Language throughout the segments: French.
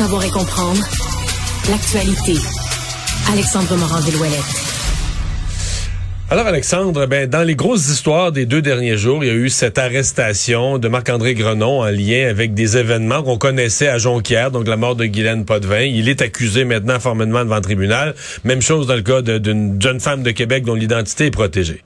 savoir et comprendre l'actualité. Alexandre Morand-Villouellette. Alors Alexandre, ben dans les grosses histoires des deux derniers jours, il y a eu cette arrestation de Marc-André Grenon en lien avec des événements qu'on connaissait à Jonquière, donc la mort de Guylaine Potvin. Il est accusé maintenant formellement devant le tribunal. Même chose dans le cas d'une jeune femme de Québec dont l'identité est protégée.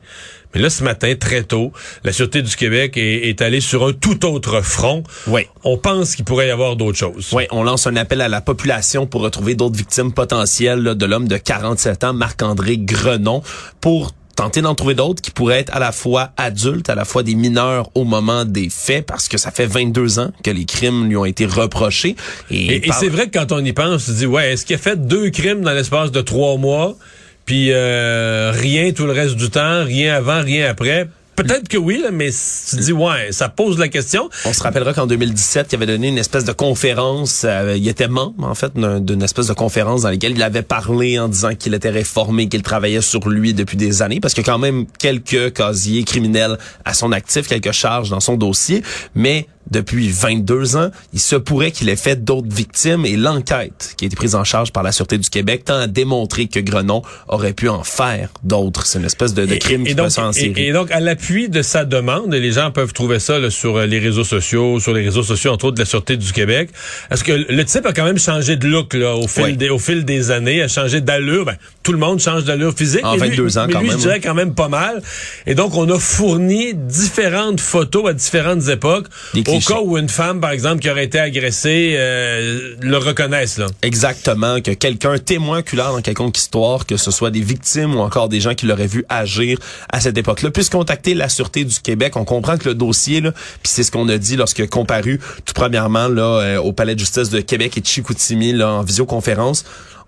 Mais là, ce matin, très tôt, la Sûreté du Québec est, est allée sur un tout autre front. Oui. On pense qu'il pourrait y avoir d'autres choses. Oui, on lance un appel à la population pour retrouver d'autres victimes potentielles là, de l'homme de 47 ans, Marc-André Grenon, pour tenter d'en trouver d'autres qui pourraient être à la fois adultes, à la fois des mineurs au moment des faits, parce que ça fait 22 ans que les crimes lui ont été reprochés. Et, et, c'est vrai que quand on y pense, on se dit, ouais, est-ce qu'il a fait deux crimes dans l'espace de trois mois, puis euh, rien tout le reste du temps, rien avant, rien après? Peut-être que oui, là, mais tu dis ouais, ça pose la question. On se rappellera qu'en 2017, il avait donné une espèce de conférence. Euh, il était membre en fait d'une espèce de conférence dans laquelle il avait parlé en disant qu'il était réformé, qu'il travaillait sur lui depuis des années, parce qu'il y a quand même quelques casiers criminels à son actif, quelques charges dans son dossier, mais depuis 22 ans, il se pourrait qu'il ait fait d'autres victimes et l'enquête qui a été prise en charge par la Sûreté du Québec tend à démontrer que Grenon aurait pu en faire d'autres. C'est une espèce de, de crime et, qui donc, s'en et, et, donc, à l'appui de sa demande, et les gens peuvent trouver ça là, sur euh, les réseaux sociaux, sur les réseaux sociaux, entre autres, de la Sûreté du Québec. Est-ce que le type a quand même changé de look là, au, fil oui. des, au fil des années, a changé d'allure? Ben, tout le monde change d'allure physique. En 22 lui, ans, mais quand lui, même. je dirais quand même pas mal. Et donc, on a fourni différentes photos à différentes époques, au cas où une femme par exemple, qui aurait été agressé, euh, le reconnaissent. Là. Exactement, que quelqu'un témoin oculaire dans quelconque histoire, que ce soit des victimes ou encore des gens qui l'auraient vu agir à cette époque-là, puisse contacter la Sûreté du Québec. On comprend que le dossier, puis c'est ce qu'on a dit lorsque comparu tout premièrement là, euh, au Palais de justice de Québec et de Chicoutimi là, en visioconférence,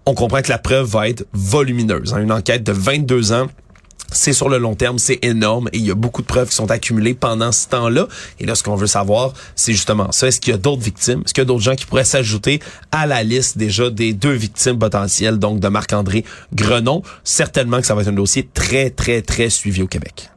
on comprend que la preuve va être volumineuse. Hein, une enquête de 22 ans c'est sur le long terme, c'est énorme et il y a beaucoup de preuves qui sont accumulées pendant ce temps-là. Et là, ce qu'on veut savoir, c'est justement ça. Est-ce qu'il y a d'autres victimes? Est-ce qu'il y a d'autres gens qui pourraient s'ajouter à la liste déjà des deux victimes potentielles, donc de Marc-André Grenon? Certainement que ça va être un dossier très, très, très suivi au Québec.